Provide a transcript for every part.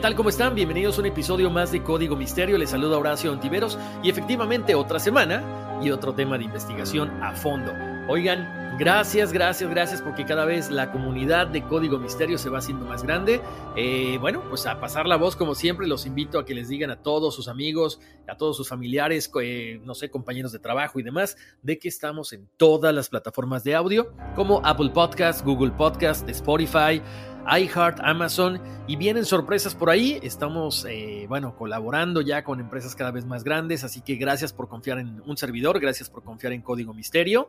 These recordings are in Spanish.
Tal? ¿Cómo están? Bienvenidos a un episodio más de Código Misterio. Les saluda Horacio Antiveros y efectivamente otra semana y otro tema de investigación a fondo. Oigan, gracias, gracias, gracias porque cada vez la comunidad de Código Misterio se va haciendo más grande. Eh, bueno, pues a pasar la voz como siempre, los invito a que les digan a todos sus amigos, a todos sus familiares, eh, no sé, compañeros de trabajo y demás, de que estamos en todas las plataformas de audio como Apple Podcast, Google Podcast, Spotify iHeart, Amazon y vienen sorpresas por ahí. Estamos, eh, bueno, colaborando ya con empresas cada vez más grandes, así que gracias por confiar en un servidor, gracias por confiar en Código Misterio.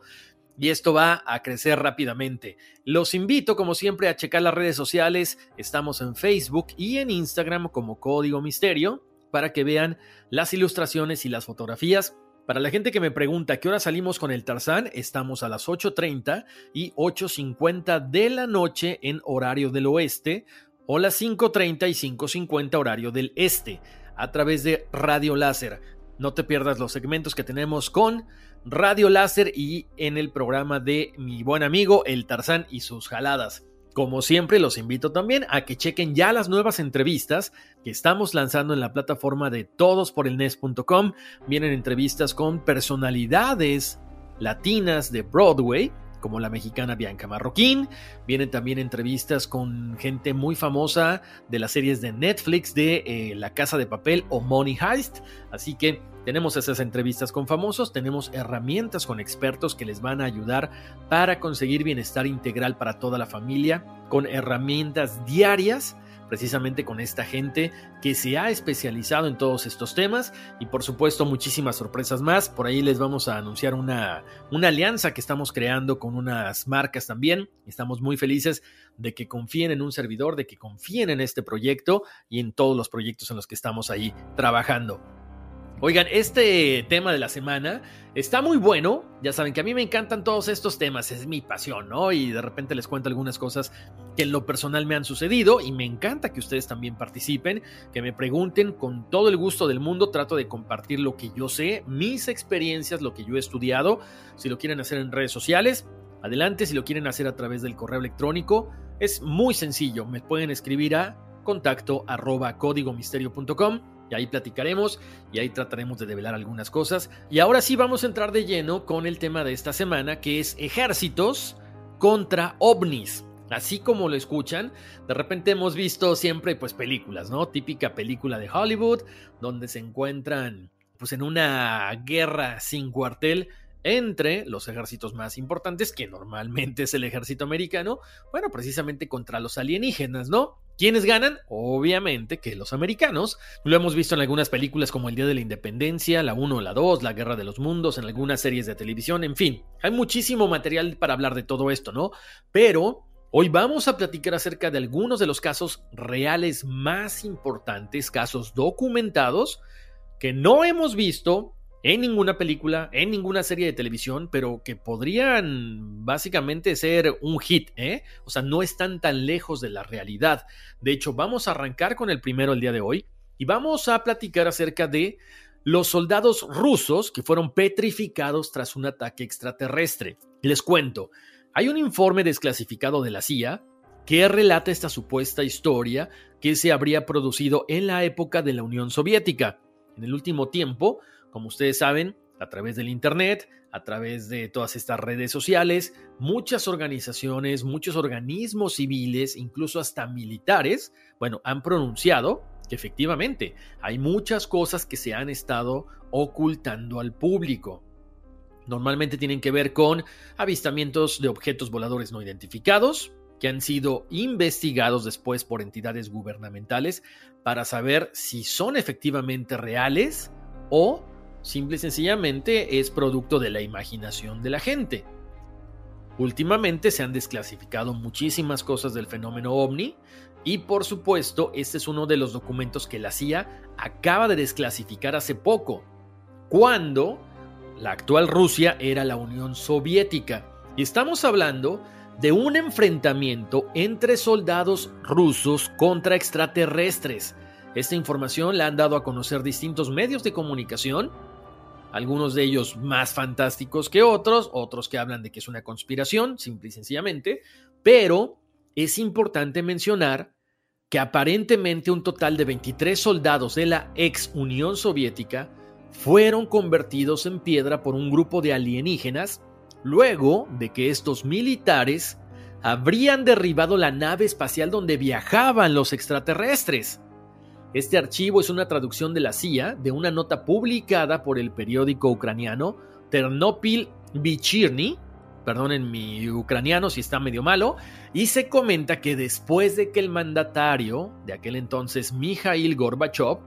Y esto va a crecer rápidamente. Los invito, como siempre, a checar las redes sociales. Estamos en Facebook y en Instagram como Código Misterio para que vean las ilustraciones y las fotografías para la gente que me pregunta qué hora salimos con el Tarzán, estamos a las 8.30 y 8.50 de la noche en horario del oeste o las 5.30 y 5.50 horario del este a través de Radio Láser. No te pierdas los segmentos que tenemos con Radio Láser y en el programa de mi buen amigo El Tarzán y sus jaladas. Como siempre, los invito también a que chequen ya las nuevas entrevistas que estamos lanzando en la plataforma de todosporelnes.com. Vienen entrevistas con personalidades latinas de Broadway, como la mexicana Bianca Marroquín. Vienen también entrevistas con gente muy famosa de las series de Netflix de eh, La Casa de Papel o Money Heist. Así que tenemos esas entrevistas con famosos, tenemos herramientas con expertos que les van a ayudar para conseguir bienestar integral para toda la familia, con herramientas diarias precisamente con esta gente que se ha especializado en todos estos temas y por supuesto muchísimas sorpresas más. Por ahí les vamos a anunciar una, una alianza que estamos creando con unas marcas también. Estamos muy felices de que confíen en un servidor, de que confíen en este proyecto y en todos los proyectos en los que estamos ahí trabajando. Oigan, este tema de la semana está muy bueno. Ya saben que a mí me encantan todos estos temas, es mi pasión, ¿no? Y de repente les cuento algunas cosas que en lo personal me han sucedido y me encanta que ustedes también participen, que me pregunten con todo el gusto del mundo. Trato de compartir lo que yo sé, mis experiencias, lo que yo he estudiado. Si lo quieren hacer en redes sociales, adelante. Si lo quieren hacer a través del correo electrónico, es muy sencillo. Me pueden escribir a contacto arroba códigomisterio.com y ahí platicaremos y ahí trataremos de develar algunas cosas. Y ahora sí vamos a entrar de lleno con el tema de esta semana, que es ejércitos contra ovnis. Así como lo escuchan, de repente hemos visto siempre pues películas, ¿no? Típica película de Hollywood, donde se encuentran pues en una guerra sin cuartel entre los ejércitos más importantes, que normalmente es el ejército americano, bueno, precisamente contra los alienígenas, ¿no? ¿Quiénes ganan? Obviamente que los americanos. Lo hemos visto en algunas películas como El Día de la Independencia, la 1, la 2, la Guerra de los Mundos, en algunas series de televisión, en fin. Hay muchísimo material para hablar de todo esto, ¿no? Pero hoy vamos a platicar acerca de algunos de los casos reales más importantes, casos documentados, que no hemos visto en ninguna película, en ninguna serie de televisión, pero que podrían básicamente ser un hit, ¿eh? O sea, no están tan lejos de la realidad. De hecho, vamos a arrancar con el primero el día de hoy y vamos a platicar acerca de los soldados rusos que fueron petrificados tras un ataque extraterrestre. Les cuento, hay un informe desclasificado de la CIA que relata esta supuesta historia que se habría producido en la época de la Unión Soviética. En el último tiempo, como ustedes saben, a través del Internet, a través de todas estas redes sociales, muchas organizaciones, muchos organismos civiles, incluso hasta militares, bueno, han pronunciado que efectivamente hay muchas cosas que se han estado ocultando al público. Normalmente tienen que ver con avistamientos de objetos voladores no identificados, que han sido investigados después por entidades gubernamentales para saber si son efectivamente reales o Simple y sencillamente es producto de la imaginación de la gente. Últimamente se han desclasificado muchísimas cosas del fenómeno ovni y por supuesto este es uno de los documentos que la CIA acaba de desclasificar hace poco, cuando la actual Rusia era la Unión Soviética. Y estamos hablando de un enfrentamiento entre soldados rusos contra extraterrestres. Esta información la han dado a conocer distintos medios de comunicación algunos de ellos más fantásticos que otros, otros que hablan de que es una conspiración, simple y sencillamente, pero es importante mencionar que aparentemente un total de 23 soldados de la ex Unión Soviética fueron convertidos en piedra por un grupo de alienígenas luego de que estos militares habrían derribado la nave espacial donde viajaban los extraterrestres. Este archivo es una traducción de la CIA de una nota publicada por el periódico ucraniano Ternopil Vichirny, perdonen mi ucraniano si está medio malo, y se comenta que después de que el mandatario de aquel entonces, Mikhail Gorbachev,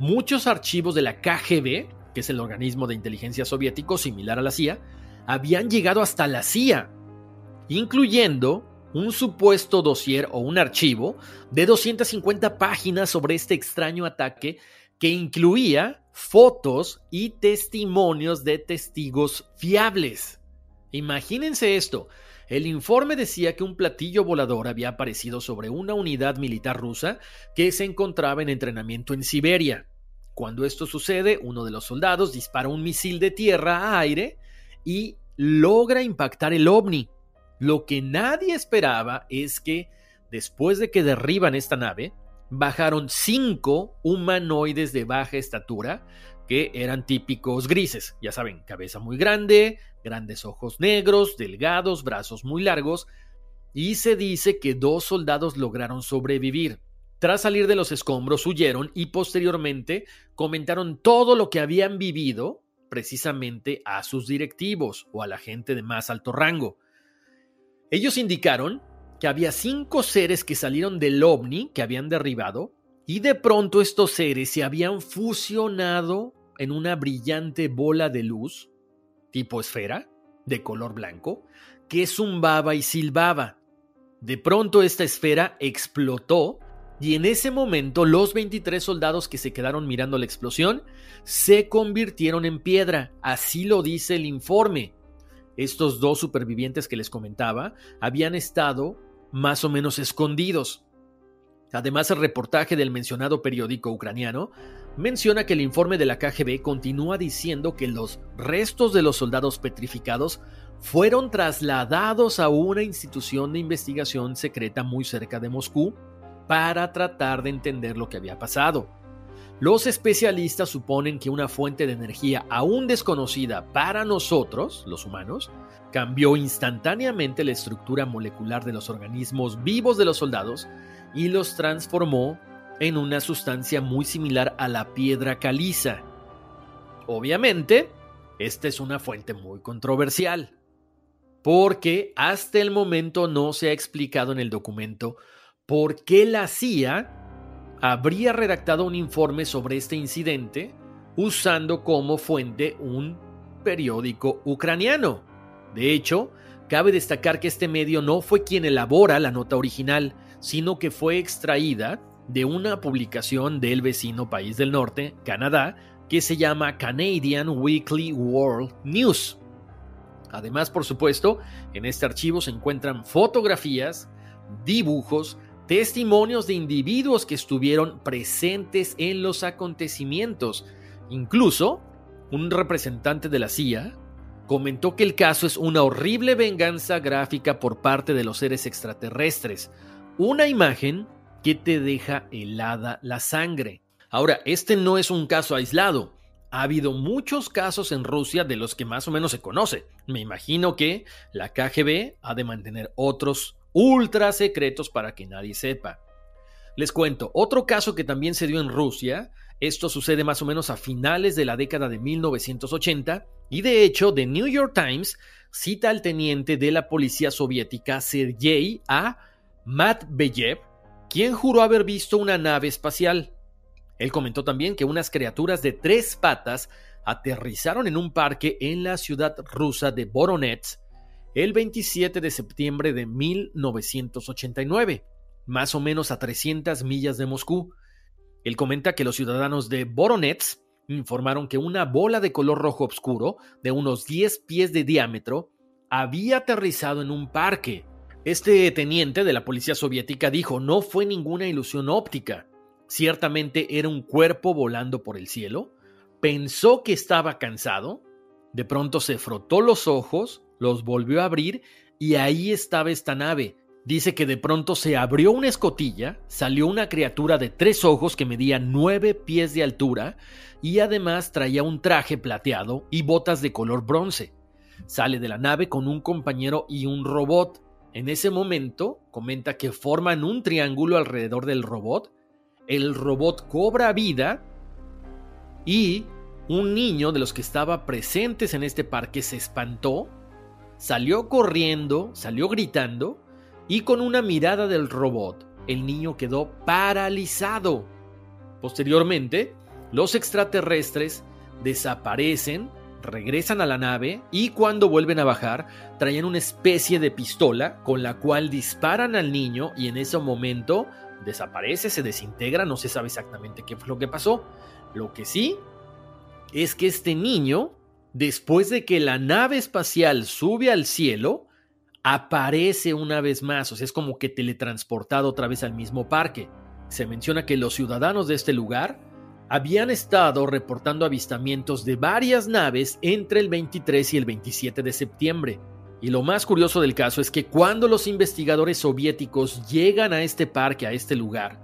muchos archivos de la KGB, que es el organismo de inteligencia soviético similar a la CIA, habían llegado hasta la CIA, incluyendo un supuesto dossier o un archivo de 250 páginas sobre este extraño ataque que incluía fotos y testimonios de testigos fiables. Imagínense esto. El informe decía que un platillo volador había aparecido sobre una unidad militar rusa que se encontraba en entrenamiento en Siberia. Cuando esto sucede, uno de los soldados dispara un misil de tierra a aire y logra impactar el ovni, lo que nadie esperaba es que, después de que derriban esta nave, bajaron cinco humanoides de baja estatura que eran típicos grises, ya saben, cabeza muy grande, grandes ojos negros, delgados, brazos muy largos, y se dice que dos soldados lograron sobrevivir. Tras salir de los escombros huyeron y posteriormente comentaron todo lo que habían vivido precisamente a sus directivos o a la gente de más alto rango. Ellos indicaron que había cinco seres que salieron del ovni que habían derribado y de pronto estos seres se habían fusionado en una brillante bola de luz, tipo esfera, de color blanco, que zumbaba y silbaba. De pronto esta esfera explotó y en ese momento los 23 soldados que se quedaron mirando la explosión se convirtieron en piedra, así lo dice el informe estos dos supervivientes que les comentaba habían estado más o menos escondidos. Además, el reportaje del mencionado periódico ucraniano menciona que el informe de la KGB continúa diciendo que los restos de los soldados petrificados fueron trasladados a una institución de investigación secreta muy cerca de Moscú para tratar de entender lo que había pasado. Los especialistas suponen que una fuente de energía aún desconocida para nosotros, los humanos, cambió instantáneamente la estructura molecular de los organismos vivos de los soldados y los transformó en una sustancia muy similar a la piedra caliza. Obviamente, esta es una fuente muy controversial, porque hasta el momento no se ha explicado en el documento por qué la CIA habría redactado un informe sobre este incidente usando como fuente un periódico ucraniano. De hecho, cabe destacar que este medio no fue quien elabora la nota original, sino que fue extraída de una publicación del vecino país del norte, Canadá, que se llama Canadian Weekly World News. Además, por supuesto, en este archivo se encuentran fotografías, dibujos, testimonios de individuos que estuvieron presentes en los acontecimientos. Incluso, un representante de la CIA comentó que el caso es una horrible venganza gráfica por parte de los seres extraterrestres. Una imagen que te deja helada la sangre. Ahora, este no es un caso aislado. Ha habido muchos casos en Rusia de los que más o menos se conoce. Me imagino que la KGB ha de mantener otros ultra secretos para que nadie sepa. Les cuento, otro caso que también se dio en Rusia, esto sucede más o menos a finales de la década de 1980, y de hecho The New York Times cita al teniente de la policía soviética Sergei A. Matveyev, quien juró haber visto una nave espacial. Él comentó también que unas criaturas de tres patas aterrizaron en un parque en la ciudad rusa de Voronezh el 27 de septiembre de 1989, más o menos a 300 millas de Moscú. Él comenta que los ciudadanos de Voronezh informaron que una bola de color rojo oscuro, de unos 10 pies de diámetro, había aterrizado en un parque. Este teniente de la policía soviética dijo no fue ninguna ilusión óptica. Ciertamente era un cuerpo volando por el cielo. Pensó que estaba cansado. De pronto se frotó los ojos, los volvió a abrir y ahí estaba esta nave. Dice que de pronto se abrió una escotilla, salió una criatura de tres ojos que medía nueve pies de altura y además traía un traje plateado y botas de color bronce. Sale de la nave con un compañero y un robot. En ese momento comenta que forman un triángulo alrededor del robot el robot cobra vida y un niño de los que estaba presentes en este parque se espantó, salió corriendo, salió gritando y con una mirada del robot, el niño quedó paralizado. Posteriormente, los extraterrestres desaparecen, regresan a la nave y cuando vuelven a bajar traen una especie de pistola con la cual disparan al niño y en ese momento desaparece, se desintegra, no se sabe exactamente qué fue lo que pasó. Lo que sí es que este niño, después de que la nave espacial sube al cielo, aparece una vez más, o sea, es como que teletransportado otra vez al mismo parque. Se menciona que los ciudadanos de este lugar habían estado reportando avistamientos de varias naves entre el 23 y el 27 de septiembre. Y lo más curioso del caso es que cuando los investigadores soviéticos llegan a este parque, a este lugar,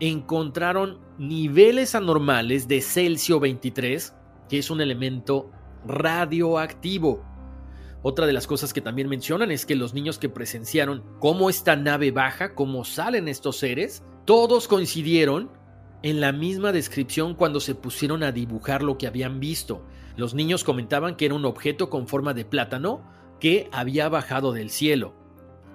encontraron niveles anormales de Celsius 23, que es un elemento radioactivo. Otra de las cosas que también mencionan es que los niños que presenciaron cómo esta nave baja, cómo salen estos seres, todos coincidieron en la misma descripción cuando se pusieron a dibujar lo que habían visto. Los niños comentaban que era un objeto con forma de plátano, que había bajado del cielo.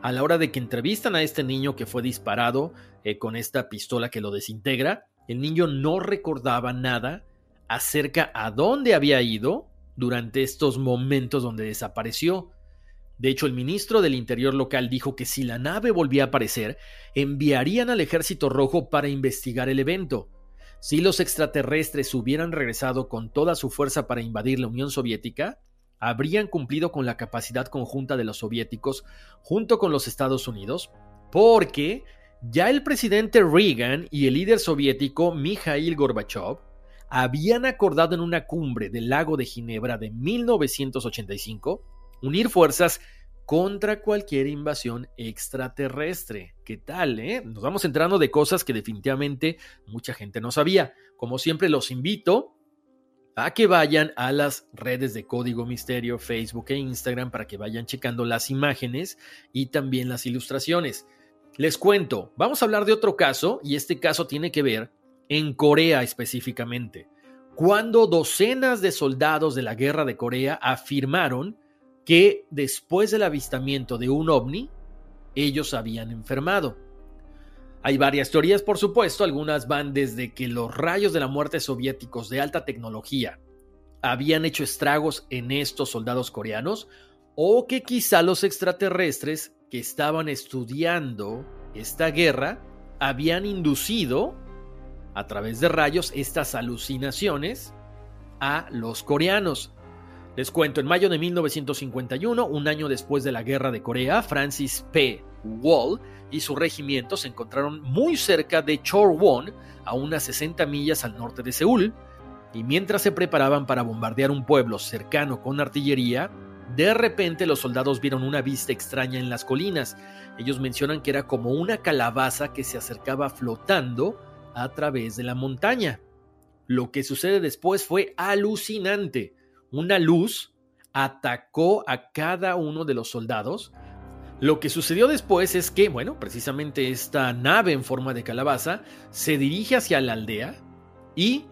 A la hora de que entrevistan a este niño que fue disparado eh, con esta pistola que lo desintegra, el niño no recordaba nada acerca a dónde había ido durante estos momentos donde desapareció. De hecho, el ministro del Interior local dijo que si la nave volvía a aparecer, enviarían al ejército rojo para investigar el evento. Si los extraterrestres hubieran regresado con toda su fuerza para invadir la Unión Soviética, habrían cumplido con la capacidad conjunta de los soviéticos junto con los Estados Unidos, porque ya el presidente Reagan y el líder soviético Mikhail Gorbachev habían acordado en una cumbre del lago de Ginebra de 1985 unir fuerzas contra cualquier invasión extraterrestre. ¿Qué tal, eh? Nos vamos entrando de cosas que definitivamente mucha gente no sabía. Como siempre, los invito a que vayan a las redes de Código Misterio, Facebook e Instagram para que vayan checando las imágenes y también las ilustraciones. Les cuento, vamos a hablar de otro caso y este caso tiene que ver en Corea específicamente, cuando docenas de soldados de la guerra de Corea afirmaron que después del avistamiento de un ovni, ellos habían enfermado. Hay varias teorías, por supuesto, algunas van desde que los rayos de la muerte soviéticos de alta tecnología habían hecho estragos en estos soldados coreanos, o que quizá los extraterrestres que estaban estudiando esta guerra habían inducido a través de rayos estas alucinaciones a los coreanos. Les cuento, en mayo de 1951, un año después de la guerra de Corea, Francis P. Wall y su regimiento se encontraron muy cerca de Chorwon, a unas 60 millas al norte de Seúl, y mientras se preparaban para bombardear un pueblo cercano con artillería, de repente los soldados vieron una vista extraña en las colinas. Ellos mencionan que era como una calabaza que se acercaba flotando a través de la montaña. Lo que sucede después fue alucinante. Una luz atacó a cada uno de los soldados. Lo que sucedió después es que, bueno, precisamente esta nave en forma de calabaza se dirige hacia la aldea y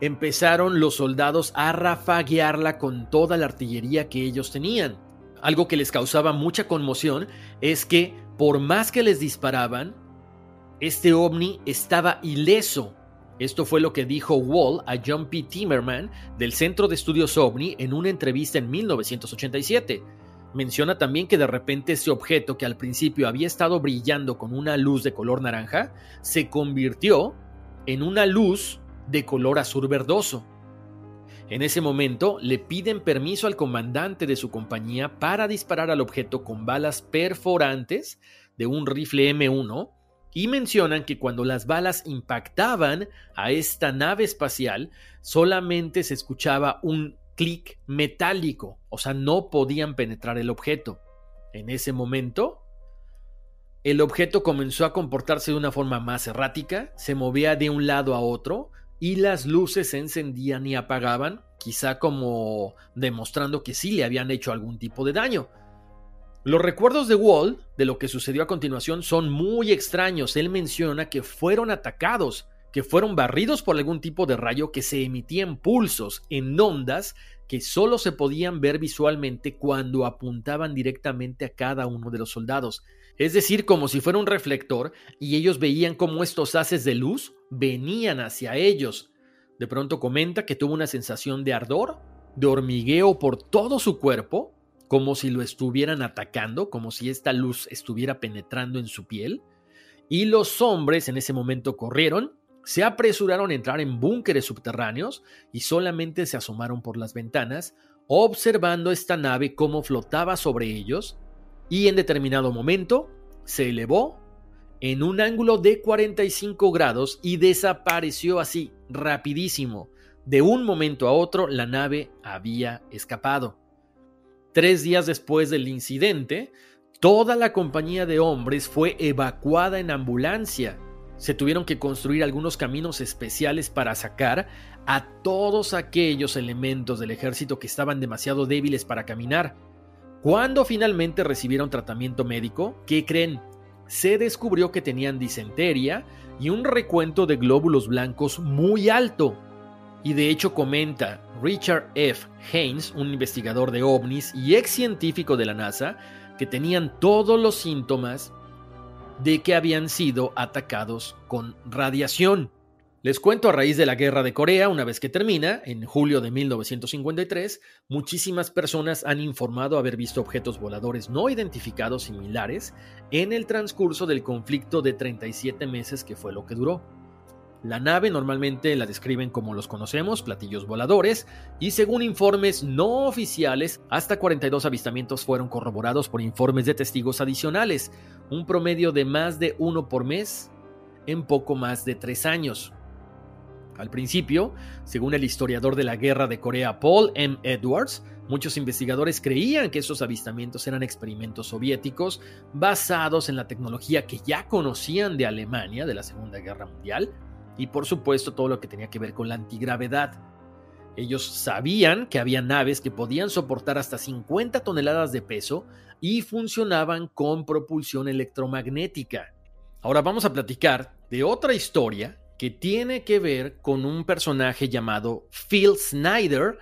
empezaron los soldados a rafaguearla con toda la artillería que ellos tenían. Algo que les causaba mucha conmoción es que, por más que les disparaban, este ovni estaba ileso. Esto fue lo que dijo Wall a John P. Timmerman del Centro de Estudios OVNI en una entrevista en 1987. Menciona también que de repente ese objeto que al principio había estado brillando con una luz de color naranja se convirtió en una luz de color azul verdoso. En ese momento le piden permiso al comandante de su compañía para disparar al objeto con balas perforantes de un rifle M1 y mencionan que cuando las balas impactaban a esta nave espacial solamente se escuchaba un clic metálico, o sea, no podían penetrar el objeto. En ese momento, el objeto comenzó a comportarse de una forma más errática, se movía de un lado a otro, y las luces se encendían y apagaban, quizá como demostrando que sí le habían hecho algún tipo de daño. Los recuerdos de Wall de lo que sucedió a continuación son muy extraños. Él menciona que fueron atacados, que fueron barridos por algún tipo de rayo que se emitía en pulsos, en ondas que solo se podían ver visualmente cuando apuntaban directamente a cada uno de los soldados. Es decir, como si fuera un reflector y ellos veían cómo estos haces de luz venían hacia ellos. De pronto comenta que tuvo una sensación de ardor, de hormigueo por todo su cuerpo, como si lo estuvieran atacando, como si esta luz estuviera penetrando en su piel. Y los hombres en ese momento corrieron, se apresuraron a entrar en búnkeres subterráneos y solamente se asomaron por las ventanas, observando esta nave cómo flotaba sobre ellos y en determinado momento se elevó en un ángulo de 45 grados y desapareció así, rapidísimo. De un momento a otro la nave había escapado. Tres días después del incidente, toda la compañía de hombres fue evacuada en ambulancia. Se tuvieron que construir algunos caminos especiales para sacar a todos aquellos elementos del ejército que estaban demasiado débiles para caminar. Cuando finalmente recibieron tratamiento médico, ¿qué creen? Se descubrió que tenían disentería y un recuento de glóbulos blancos muy alto. Y de hecho comenta Richard F. Haynes, un investigador de ovnis y ex científico de la NASA, que tenían todos los síntomas de que habían sido atacados con radiación. Les cuento a raíz de la guerra de Corea, una vez que termina, en julio de 1953, muchísimas personas han informado haber visto objetos voladores no identificados similares en el transcurso del conflicto de 37 meses que fue lo que duró. La nave normalmente la describen como los conocemos, platillos voladores, y según informes no oficiales, hasta 42 avistamientos fueron corroborados por informes de testigos adicionales, un promedio de más de uno por mes en poco más de tres años. Al principio, según el historiador de la guerra de Corea Paul M. Edwards, muchos investigadores creían que esos avistamientos eran experimentos soviéticos basados en la tecnología que ya conocían de Alemania de la Segunda Guerra Mundial y por supuesto todo lo que tenía que ver con la antigravedad. Ellos sabían que había naves que podían soportar hasta 50 toneladas de peso y funcionaban con propulsión electromagnética. Ahora vamos a platicar de otra historia que tiene que ver con un personaje llamado Phil Snyder,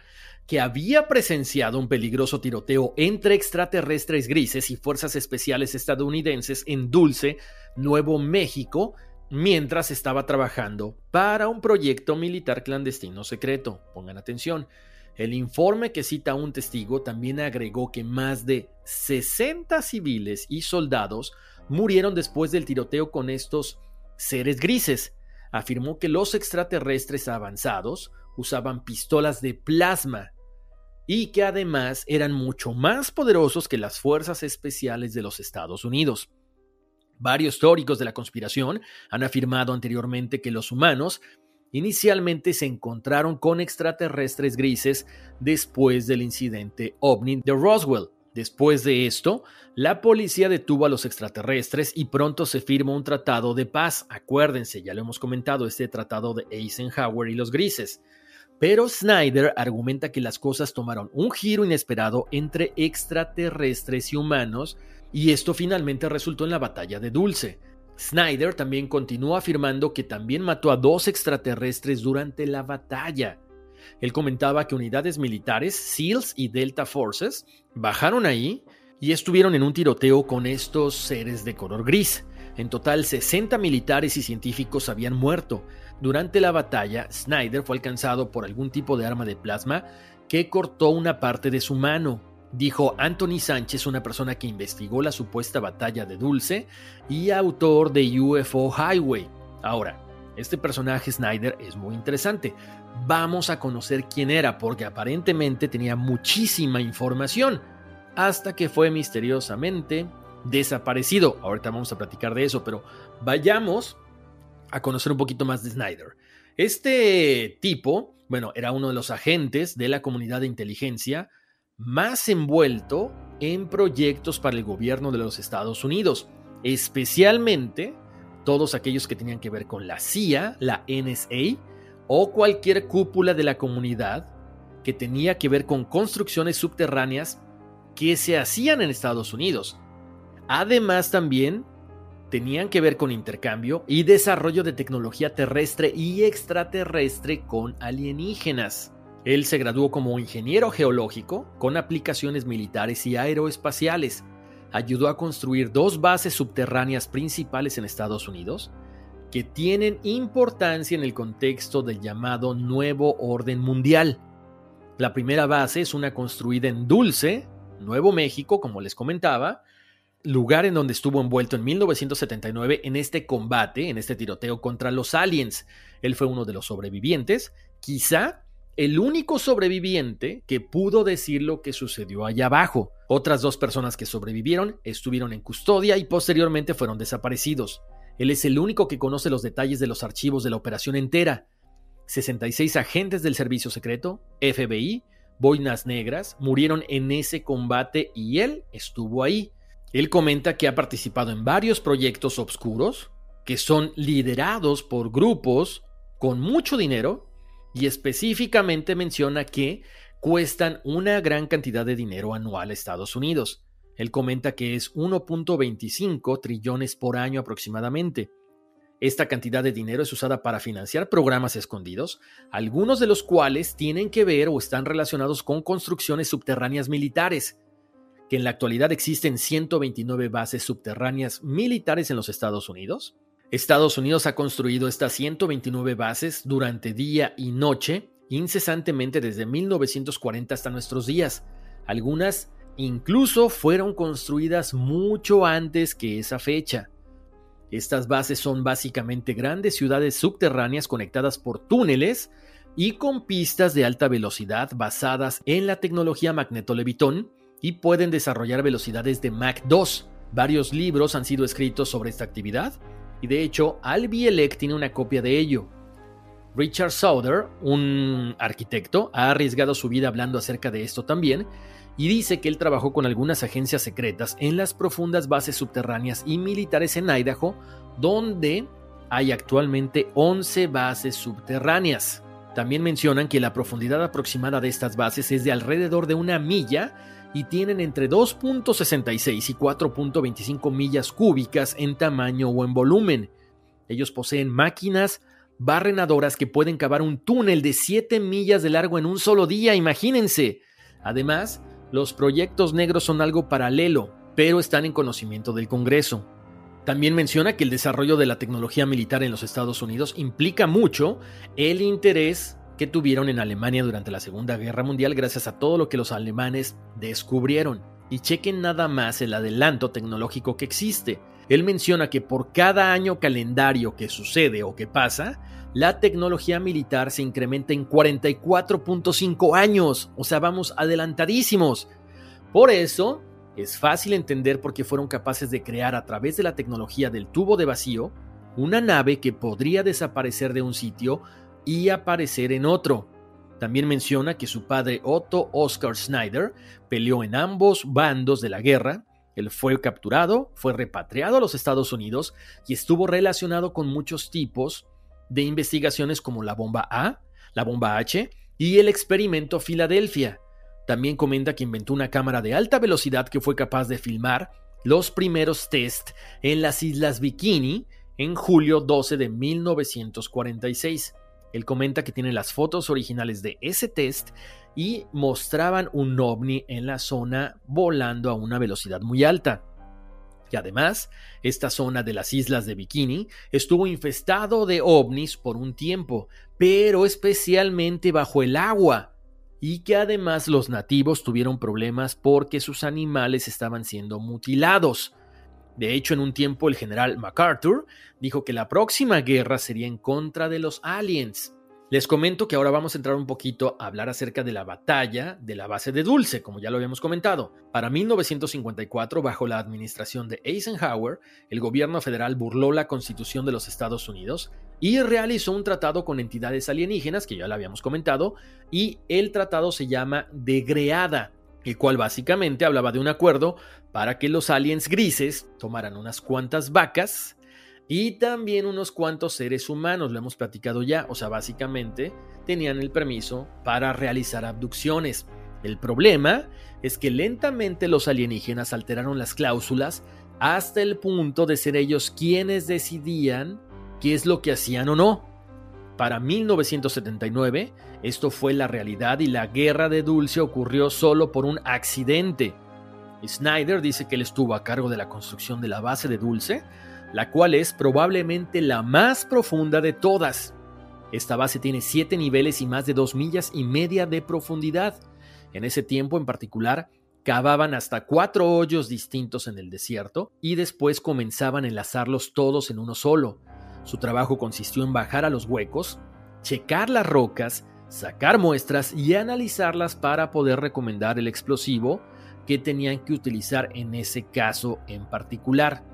que había presenciado un peligroso tiroteo entre extraterrestres grises y fuerzas especiales estadounidenses en Dulce, Nuevo México, mientras estaba trabajando para un proyecto militar clandestino secreto. Pongan atención. El informe que cita un testigo también agregó que más de 60 civiles y soldados murieron después del tiroteo con estos seres grises afirmó que los extraterrestres avanzados usaban pistolas de plasma y que además eran mucho más poderosos que las fuerzas especiales de los Estados Unidos. Varios teóricos de la conspiración han afirmado anteriormente que los humanos inicialmente se encontraron con extraterrestres grises después del incidente ovni de Roswell. Después de esto, la policía detuvo a los extraterrestres y pronto se firmó un tratado de paz. Acuérdense, ya lo hemos comentado, este tratado de Eisenhower y los grises. Pero Snyder argumenta que las cosas tomaron un giro inesperado entre extraterrestres y humanos y esto finalmente resultó en la batalla de Dulce. Snyder también continuó afirmando que también mató a dos extraterrestres durante la batalla. Él comentaba que unidades militares, SEALs y Delta Forces, bajaron ahí y estuvieron en un tiroteo con estos seres de color gris. En total, 60 militares y científicos habían muerto. Durante la batalla, Snyder fue alcanzado por algún tipo de arma de plasma que cortó una parte de su mano. Dijo Anthony Sánchez, una persona que investigó la supuesta batalla de Dulce y autor de UFO Highway. Ahora, este personaje Snyder es muy interesante. Vamos a conocer quién era porque aparentemente tenía muchísima información hasta que fue misteriosamente desaparecido. Ahorita vamos a platicar de eso, pero vayamos a conocer un poquito más de Snyder. Este tipo, bueno, era uno de los agentes de la comunidad de inteligencia más envuelto en proyectos para el gobierno de los Estados Unidos, especialmente todos aquellos que tenían que ver con la CIA, la NSA o cualquier cúpula de la comunidad que tenía que ver con construcciones subterráneas que se hacían en Estados Unidos. Además también tenían que ver con intercambio y desarrollo de tecnología terrestre y extraterrestre con alienígenas. Él se graduó como ingeniero geológico con aplicaciones militares y aeroespaciales. Ayudó a construir dos bases subterráneas principales en Estados Unidos que tienen importancia en el contexto del llamado Nuevo Orden Mundial. La primera base es una construida en Dulce, Nuevo México, como les comentaba, lugar en donde estuvo envuelto en 1979 en este combate, en este tiroteo contra los aliens. Él fue uno de los sobrevivientes, quizá el único sobreviviente que pudo decir lo que sucedió allá abajo. Otras dos personas que sobrevivieron estuvieron en custodia y posteriormente fueron desaparecidos. Él es el único que conoce los detalles de los archivos de la operación entera. 66 agentes del servicio secreto, FBI, boinas negras, murieron en ese combate y él estuvo ahí. Él comenta que ha participado en varios proyectos oscuros que son liderados por grupos con mucho dinero y específicamente menciona que cuestan una gran cantidad de dinero anual a Estados Unidos. Él comenta que es 1.25 trillones por año aproximadamente. Esta cantidad de dinero es usada para financiar programas escondidos, algunos de los cuales tienen que ver o están relacionados con construcciones subterráneas militares, que en la actualidad existen 129 bases subterráneas militares en los Estados Unidos. Estados Unidos ha construido estas 129 bases durante día y noche, incesantemente desde 1940 hasta nuestros días. Algunas incluso fueron construidas mucho antes que esa fecha. Estas bases son básicamente grandes ciudades subterráneas conectadas por túneles y con pistas de alta velocidad basadas en la tecnología magnetolevitón y pueden desarrollar velocidades de Mach 2. Varios libros han sido escritos sobre esta actividad y de hecho Al Bielek tiene una copia de ello. Richard Sauder, un arquitecto, ha arriesgado su vida hablando acerca de esto también y dice que él trabajó con algunas agencias secretas en las profundas bases subterráneas y militares en Idaho, donde hay actualmente 11 bases subterráneas. También mencionan que la profundidad aproximada de estas bases es de alrededor de una milla y tienen entre 2.66 y 4.25 millas cúbicas en tamaño o en volumen. Ellos poseen máquinas barrenadoras que pueden cavar un túnel de 7 millas de largo en un solo día, imagínense. Además, los proyectos negros son algo paralelo, pero están en conocimiento del Congreso. También menciona que el desarrollo de la tecnología militar en los Estados Unidos implica mucho el interés que tuvieron en Alemania durante la Segunda Guerra Mundial gracias a todo lo que los alemanes descubrieron. Y chequen nada más el adelanto tecnológico que existe. Él menciona que por cada año calendario que sucede o que pasa, la tecnología militar se incrementa en 44.5 años, o sea, vamos adelantadísimos. Por eso, es fácil entender por qué fueron capaces de crear a través de la tecnología del tubo de vacío una nave que podría desaparecer de un sitio y aparecer en otro. También menciona que su padre Otto Oscar Schneider peleó en ambos bandos de la guerra. Él fue capturado, fue repatriado a los Estados Unidos y estuvo relacionado con muchos tipos de investigaciones como la bomba A, la bomba H y el experimento Filadelfia. También comenta que inventó una cámara de alta velocidad que fue capaz de filmar los primeros test en las Islas Bikini en julio 12 de 1946. Él comenta que tiene las fotos originales de ese test y mostraban un ovni en la zona volando a una velocidad muy alta. Y además, esta zona de las islas de Bikini estuvo infestado de ovnis por un tiempo, pero especialmente bajo el agua, y que además los nativos tuvieron problemas porque sus animales estaban siendo mutilados. De hecho, en un tiempo el general MacArthur dijo que la próxima guerra sería en contra de los aliens. Les comento que ahora vamos a entrar un poquito a hablar acerca de la batalla de la base de Dulce, como ya lo habíamos comentado. Para 1954, bajo la administración de Eisenhower, el gobierno federal burló la constitución de los Estados Unidos y realizó un tratado con entidades alienígenas, que ya lo habíamos comentado, y el tratado se llama Degreada, el cual básicamente hablaba de un acuerdo para que los aliens grises tomaran unas cuantas vacas, y también unos cuantos seres humanos, lo hemos platicado ya, o sea, básicamente tenían el permiso para realizar abducciones. El problema es que lentamente los alienígenas alteraron las cláusulas hasta el punto de ser ellos quienes decidían qué es lo que hacían o no. Para 1979, esto fue la realidad y la guerra de Dulce ocurrió solo por un accidente. Snyder dice que él estuvo a cargo de la construcción de la base de Dulce, la cual es probablemente la más profunda de todas. Esta base tiene 7 niveles y más de 2 millas y media de profundidad. En ese tiempo en particular, cavaban hasta cuatro hoyos distintos en el desierto y después comenzaban a enlazarlos todos en uno solo. Su trabajo consistió en bajar a los huecos, checar las rocas, sacar muestras y analizarlas para poder recomendar el explosivo que tenían que utilizar en ese caso en particular.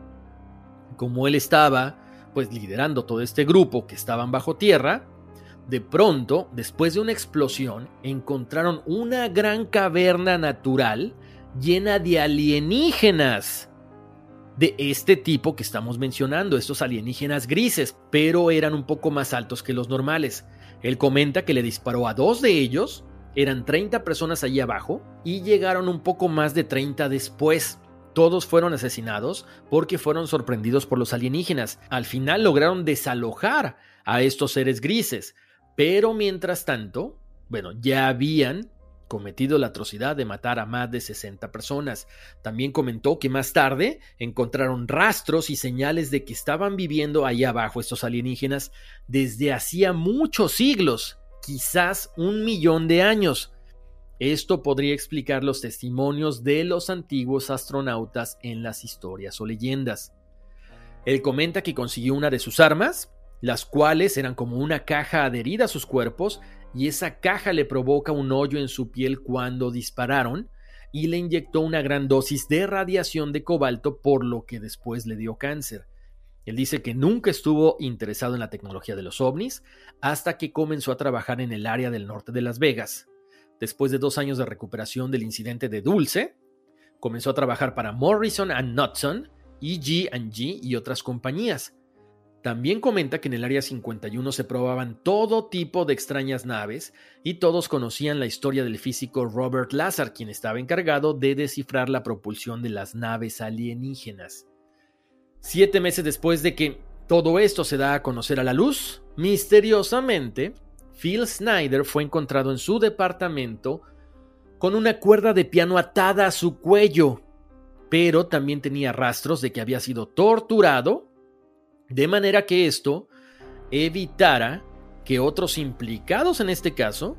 Como él estaba pues liderando todo este grupo que estaban bajo tierra, de pronto, después de una explosión, encontraron una gran caverna natural llena de alienígenas de este tipo que estamos mencionando, estos alienígenas grises, pero eran un poco más altos que los normales. Él comenta que le disparó a dos de ellos, eran 30 personas allí abajo, y llegaron un poco más de 30 después. Todos fueron asesinados porque fueron sorprendidos por los alienígenas. Al final lograron desalojar a estos seres grises, pero mientras tanto, bueno, ya habían cometido la atrocidad de matar a más de 60 personas. También comentó que más tarde encontraron rastros y señales de que estaban viviendo ahí abajo estos alienígenas desde hacía muchos siglos, quizás un millón de años. Esto podría explicar los testimonios de los antiguos astronautas en las historias o leyendas. Él comenta que consiguió una de sus armas, las cuales eran como una caja adherida a sus cuerpos, y esa caja le provoca un hoyo en su piel cuando dispararon, y le inyectó una gran dosis de radiación de cobalto, por lo que después le dio cáncer. Él dice que nunca estuvo interesado en la tecnología de los ovnis hasta que comenzó a trabajar en el área del norte de Las Vegas, Después de dos años de recuperación del incidente de Dulce, comenzó a trabajar para Morrison Knudson, EG&G y otras compañías. También comenta que en el Área 51 se probaban todo tipo de extrañas naves y todos conocían la historia del físico Robert Lazar, quien estaba encargado de descifrar la propulsión de las naves alienígenas. Siete meses después de que todo esto se da a conocer a la luz, misteriosamente, Phil Snyder fue encontrado en su departamento con una cuerda de piano atada a su cuello, pero también tenía rastros de que había sido torturado, de manera que esto evitara que otros implicados en este caso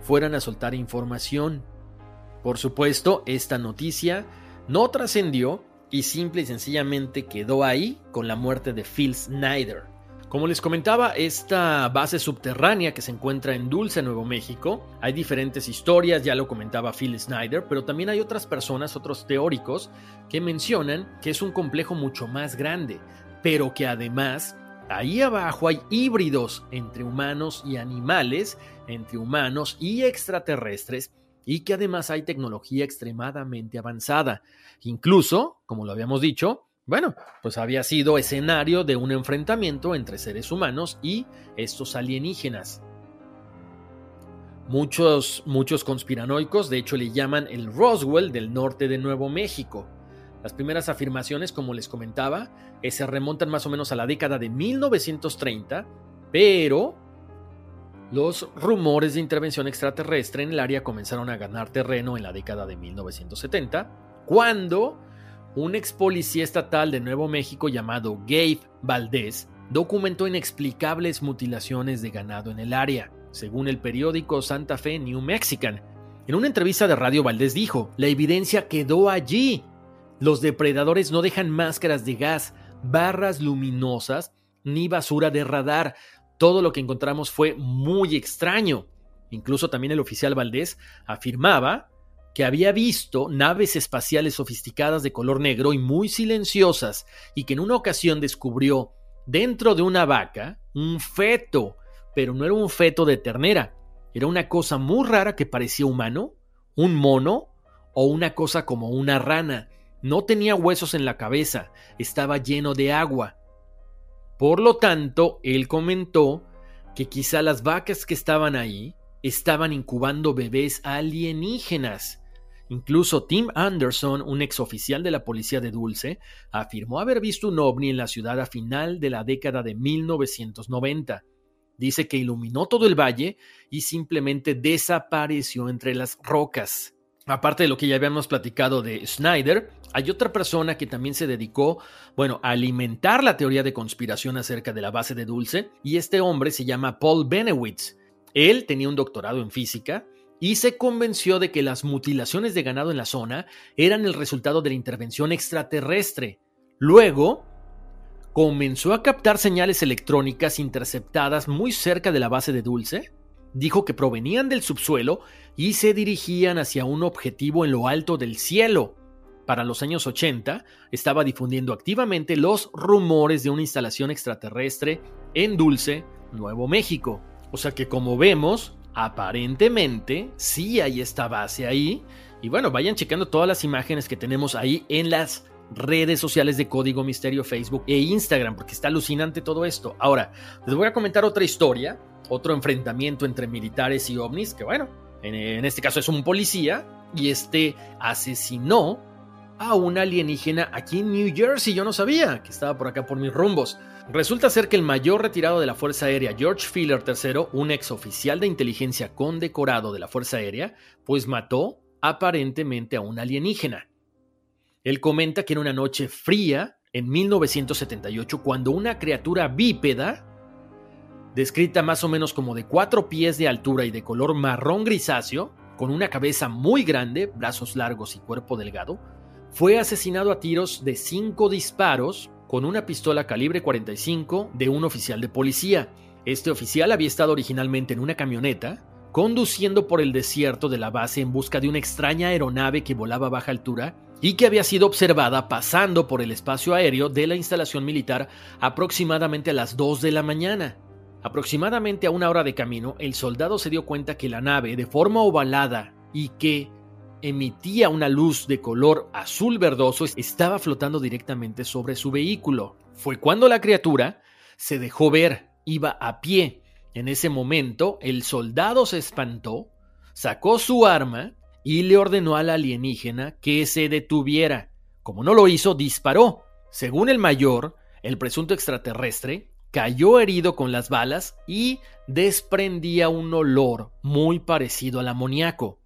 fueran a soltar información. Por supuesto, esta noticia no trascendió y simple y sencillamente quedó ahí con la muerte de Phil Snyder. Como les comentaba, esta base subterránea que se encuentra en Dulce, Nuevo México, hay diferentes historias, ya lo comentaba Phil Snyder, pero también hay otras personas, otros teóricos, que mencionan que es un complejo mucho más grande, pero que además ahí abajo hay híbridos entre humanos y animales, entre humanos y extraterrestres, y que además hay tecnología extremadamente avanzada. Incluso, como lo habíamos dicho, bueno, pues había sido escenario de un enfrentamiento entre seres humanos y estos alienígenas. Muchos, muchos conspiranoicos, de hecho, le llaman el Roswell del norte de Nuevo México. Las primeras afirmaciones, como les comentaba, eh, se remontan más o menos a la década de 1930, pero los rumores de intervención extraterrestre en el área comenzaron a ganar terreno en la década de 1970, cuando un ex policía estatal de Nuevo México llamado Gabe Valdés documentó inexplicables mutilaciones de ganado en el área, según el periódico Santa Fe New Mexican. En una entrevista de radio Valdés dijo, la evidencia quedó allí. Los depredadores no dejan máscaras de gas, barras luminosas ni basura de radar. Todo lo que encontramos fue muy extraño. Incluso también el oficial Valdés afirmaba que había visto naves espaciales sofisticadas de color negro y muy silenciosas, y que en una ocasión descubrió dentro de una vaca un feto, pero no era un feto de ternera, era una cosa muy rara que parecía humano, un mono o una cosa como una rana. No tenía huesos en la cabeza, estaba lleno de agua. Por lo tanto, él comentó que quizá las vacas que estaban ahí estaban incubando bebés alienígenas Incluso Tim Anderson, un exoficial de la policía de Dulce, afirmó haber visto un ovni en la ciudad a final de la década de 1990. Dice que iluminó todo el valle y simplemente desapareció entre las rocas. Aparte de lo que ya habíamos platicado de Snyder, hay otra persona que también se dedicó, bueno, a alimentar la teoría de conspiración acerca de la base de Dulce, y este hombre se llama Paul Benewitz. Él tenía un doctorado en física y se convenció de que las mutilaciones de ganado en la zona eran el resultado de la intervención extraterrestre. Luego, comenzó a captar señales electrónicas interceptadas muy cerca de la base de Dulce, dijo que provenían del subsuelo y se dirigían hacia un objetivo en lo alto del cielo. Para los años 80, estaba difundiendo activamente los rumores de una instalación extraterrestre en Dulce, Nuevo México. O sea que como vemos, Aparentemente, sí hay esta base ahí. Y bueno, vayan checando todas las imágenes que tenemos ahí en las redes sociales de Código Misterio, Facebook e Instagram, porque está alucinante todo esto. Ahora, les voy a comentar otra historia, otro enfrentamiento entre militares y ovnis, que bueno, en, este caso es un policía, y este asesinó a un alienígena aquí en New Jersey. Yo no sabía que estaba por acá por mis rumbos. Resulta ser que el mayor retirado de la Fuerza Aérea, George Filler III, un ex oficial de inteligencia condecorado de la Fuerza Aérea, pues mató aparentemente a un alienígena. Él comenta que en una noche fría, en 1978, cuando una criatura bípeda, descrita más o menos como de cuatro pies de altura y de color marrón grisáceo, con una cabeza muy grande, brazos largos y cuerpo delgado, fue asesinado a tiros de cinco disparos con una pistola calibre 45 de un oficial de policía. Este oficial había estado originalmente en una camioneta, conduciendo por el desierto de la base en busca de una extraña aeronave que volaba a baja altura y que había sido observada pasando por el espacio aéreo de la instalación militar aproximadamente a las 2 de la mañana. Aproximadamente a una hora de camino, el soldado se dio cuenta que la nave, de forma ovalada y que emitía una luz de color azul verdoso estaba flotando directamente sobre su vehículo. Fue cuando la criatura se dejó ver, iba a pie. En ese momento, el soldado se espantó, sacó su arma y le ordenó al alienígena que se detuviera. Como no lo hizo, disparó. Según el mayor, el presunto extraterrestre cayó herido con las balas y desprendía un olor muy parecido al amoníaco.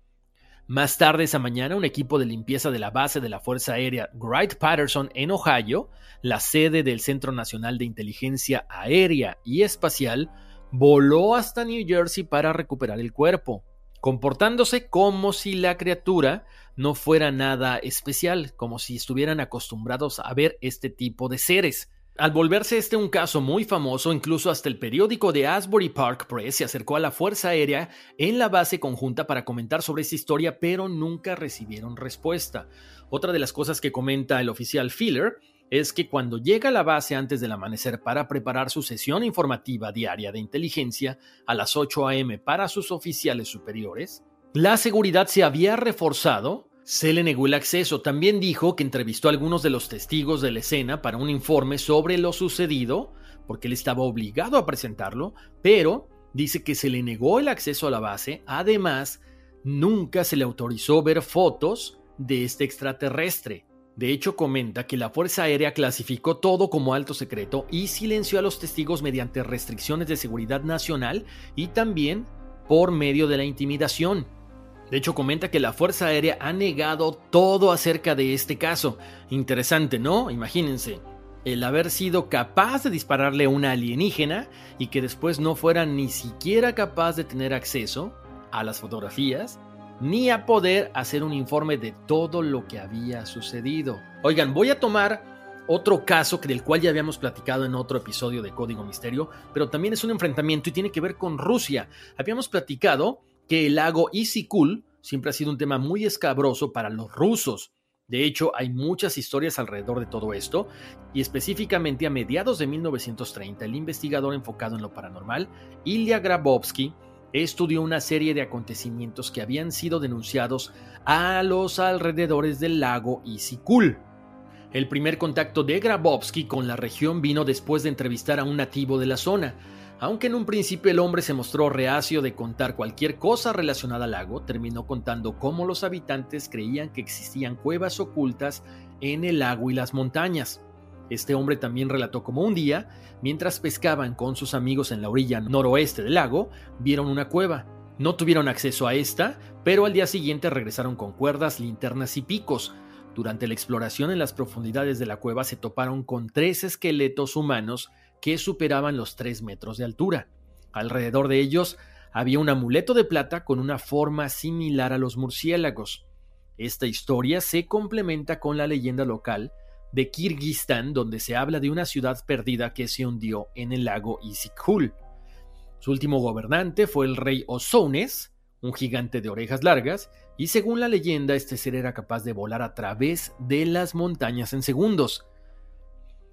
Más tarde esa mañana, un equipo de limpieza de la base de la Fuerza Aérea Wright Patterson en Ohio, la sede del Centro Nacional de Inteligencia Aérea y Espacial, voló hasta New Jersey para recuperar el cuerpo, comportándose como si la criatura no fuera nada especial, como si estuvieran acostumbrados a ver este tipo de seres. Al volverse este un caso muy famoso, incluso hasta el periódico de Asbury Park Press se acercó a la Fuerza Aérea en la base conjunta para comentar sobre esta historia, pero nunca recibieron respuesta. Otra de las cosas que comenta el oficial Filler es que cuando llega a la base antes del amanecer para preparar su sesión informativa diaria de inteligencia a las 8 a.m. para sus oficiales superiores, la seguridad se había reforzado se le negó el acceso. También dijo que entrevistó a algunos de los testigos de la escena para un informe sobre lo sucedido, porque él estaba obligado a presentarlo, pero dice que se le negó el acceso a la base. Además, nunca se le autorizó ver fotos de este extraterrestre. De hecho, comenta que la Fuerza Aérea clasificó todo como alto secreto y silenció a los testigos mediante restricciones de seguridad nacional y también por medio de la intimidación. De hecho, comenta que la Fuerza Aérea ha negado todo acerca de este caso. Interesante, ¿no? Imagínense, el haber sido capaz de dispararle a una alienígena y que después no fuera ni siquiera capaz de tener acceso a las fotografías, ni a poder hacer un informe de todo lo que había sucedido. Oigan, voy a tomar otro caso del cual ya habíamos platicado en otro episodio de Código Misterio, pero también es un enfrentamiento y tiene que ver con Rusia. Habíamos platicado que el lago Isikul siempre ha sido un tema muy escabroso para los rusos. De hecho, hay muchas historias alrededor de todo esto, y específicamente a mediados de 1930, el investigador enfocado en lo paranormal, Ilya Grabowski, estudió una serie de acontecimientos que habían sido denunciados a los alrededores del lago Isikul. El primer contacto de Grabowski con la región vino después de entrevistar a un nativo de la zona, aunque en un principio el hombre se mostró reacio de contar cualquier cosa relacionada al lago, terminó contando cómo los habitantes creían que existían cuevas ocultas en el lago y las montañas. Este hombre también relató cómo un día, mientras pescaban con sus amigos en la orilla noroeste del lago, vieron una cueva. No tuvieron acceso a esta, pero al día siguiente regresaron con cuerdas, linternas y picos. Durante la exploración en las profundidades de la cueva se toparon con tres esqueletos humanos que superaban los 3 metros de altura. Alrededor de ellos había un amuleto de plata con una forma similar a los murciélagos. Esta historia se complementa con la leyenda local de Kirguistán, donde se habla de una ciudad perdida que se hundió en el lago Isikhul. Su último gobernante fue el rey Osones, un gigante de orejas largas, y según la leyenda este ser era capaz de volar a través de las montañas en segundos.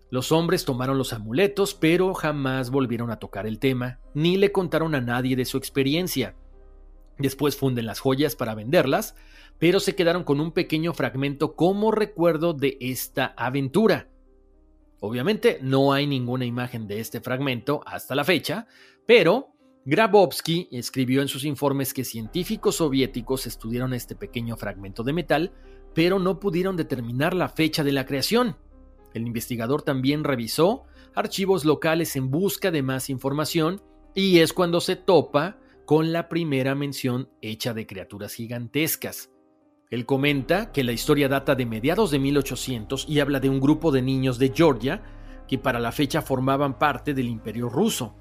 Los hombres tomaron los amuletos, pero jamás volvieron a tocar el tema, ni le contaron a nadie de su experiencia. Después funden las joyas para venderlas, pero se quedaron con un pequeño fragmento como recuerdo de esta aventura. Obviamente no hay ninguna imagen de este fragmento hasta la fecha, pero Grabowski escribió en sus informes que científicos soviéticos estudiaron este pequeño fragmento de metal, pero no pudieron determinar la fecha de la creación. El investigador también revisó archivos locales en busca de más información y es cuando se topa con la primera mención hecha de criaturas gigantescas. Él comenta que la historia data de mediados de 1800 y habla de un grupo de niños de Georgia que para la fecha formaban parte del imperio ruso.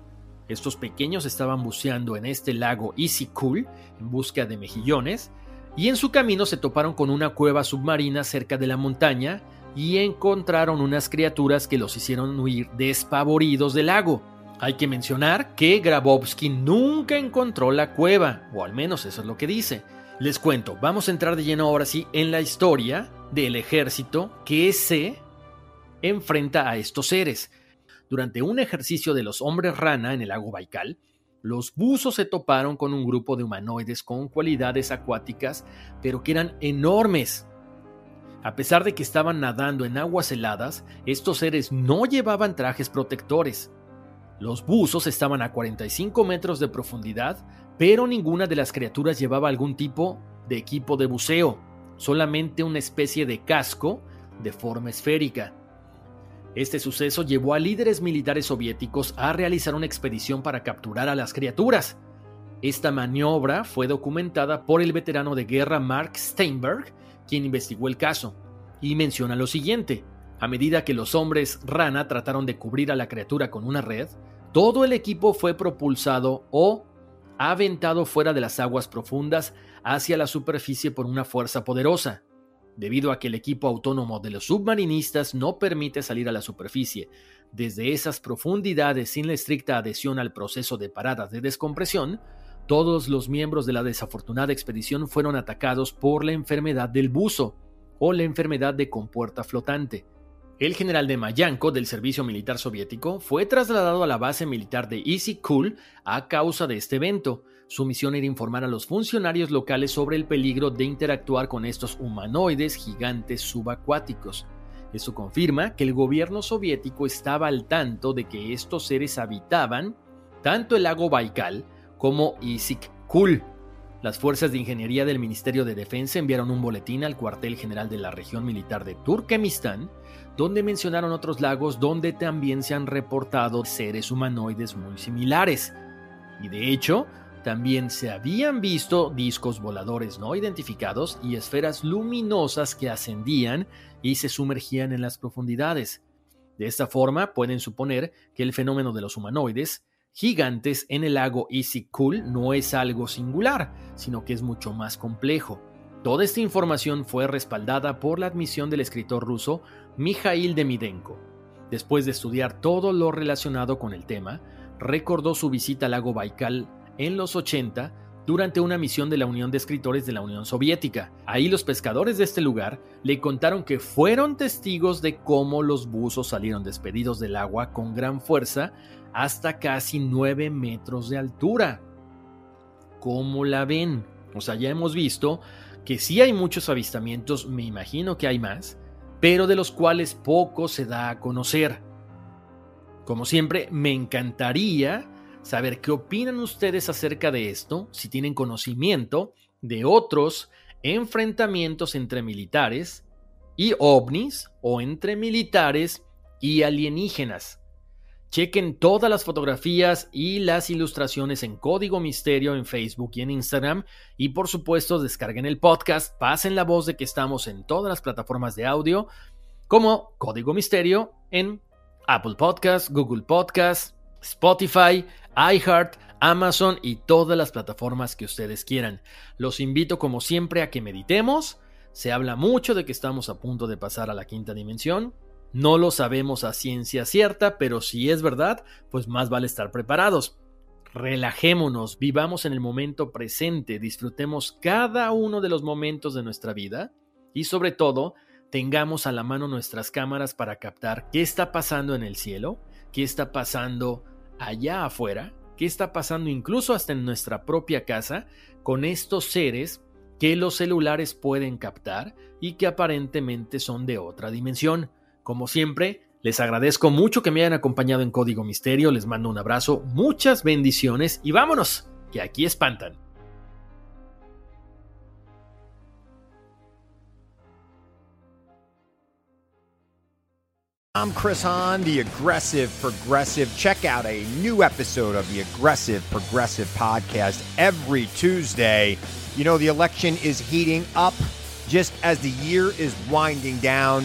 Estos pequeños estaban buceando en este lago Isikul en busca de mejillones y en su camino se toparon con una cueva submarina cerca de la montaña y encontraron unas criaturas que los hicieron huir despavoridos del lago. Hay que mencionar que Grabowski nunca encontró la cueva, o al menos eso es lo que dice. Les cuento, vamos a entrar de lleno ahora sí en la historia del ejército que se enfrenta a estos seres. Durante un ejercicio de los hombres rana en el lago Baikal, los buzos se toparon con un grupo de humanoides con cualidades acuáticas, pero que eran enormes, a pesar de que estaban nadando en aguas heladas, estos seres no llevaban trajes protectores. Los buzos estaban a 45 metros de profundidad, pero ninguna de las criaturas llevaba algún tipo de equipo de buceo, solamente una especie de casco de forma esférica. Este suceso llevó a líderes militares soviéticos a realizar una expedición para capturar a las criaturas. Esta maniobra fue documentada por el veterano de guerra Mark Steinberg quien investigó el caso, y menciona lo siguiente. A medida que los hombres rana trataron de cubrir a la criatura con una red, todo el equipo fue propulsado o aventado fuera de las aguas profundas hacia la superficie por una fuerza poderosa. debido a que el equipo autónomo de los submarinistas no permite salir a la superficie. Desde esas profundidades sin la estricta adhesión al proceso de paradas de descompresión, todos los miembros de la desafortunada expedición fueron atacados por la enfermedad del buzo o la enfermedad de compuerta flotante. El general de Mayanko del servicio militar soviético fue trasladado a la base militar de Kul a causa de este evento. Su misión era informar a los funcionarios locales sobre el peligro de interactuar con estos humanoides gigantes subacuáticos. Eso confirma que el gobierno soviético estaba al tanto de que estos seres habitaban tanto el lago Baikal como Kul. Las fuerzas de ingeniería del Ministerio de Defensa enviaron un boletín al cuartel general de la región militar de Turkmenistán donde mencionaron otros lagos donde también se han reportado seres humanoides muy similares. Y de hecho, también se habían visto discos voladores no identificados y esferas luminosas que ascendían y se sumergían en las profundidades. De esta forma, pueden suponer que el fenómeno de los humanoides gigantes en el lago Isikul no es algo singular, sino que es mucho más complejo. Toda esta información fue respaldada por la admisión del escritor ruso Mikhail Demidenko. Después de estudiar todo lo relacionado con el tema, recordó su visita al lago Baikal en los 80 durante una misión de la Unión de Escritores de la Unión Soviética. Ahí los pescadores de este lugar le contaron que fueron testigos de cómo los buzos salieron despedidos del agua con gran fuerza hasta casi 9 metros de altura. ¿Cómo la ven? O sea, ya hemos visto que sí hay muchos avistamientos, me imagino que hay más, pero de los cuales poco se da a conocer. Como siempre, me encantaría saber qué opinan ustedes acerca de esto, si tienen conocimiento de otros enfrentamientos entre militares y ovnis o entre militares y alienígenas. Chequen todas las fotografías y las ilustraciones en Código Misterio en Facebook y en Instagram. Y por supuesto, descarguen el podcast, pasen la voz de que estamos en todas las plataformas de audio, como Código Misterio en Apple Podcasts, Google Podcasts, Spotify, iHeart, Amazon y todas las plataformas que ustedes quieran. Los invito como siempre a que meditemos. Se habla mucho de que estamos a punto de pasar a la quinta dimensión. No lo sabemos a ciencia cierta, pero si es verdad, pues más vale estar preparados. Relajémonos, vivamos en el momento presente, disfrutemos cada uno de los momentos de nuestra vida y sobre todo tengamos a la mano nuestras cámaras para captar qué está pasando en el cielo, qué está pasando allá afuera, qué está pasando incluso hasta en nuestra propia casa con estos seres que los celulares pueden captar y que aparentemente son de otra dimensión. Como siempre, les agradezco mucho que me hayan acompañado en Código Misterio, les mando un abrazo, muchas bendiciones y vámonos, que aquí espantan. I'm Chris Hahn, the Aggressive Progressive. Check out a new episode of the Aggressive Progressive podcast every Tuesday. You know, the election is heating up just as the year is winding down.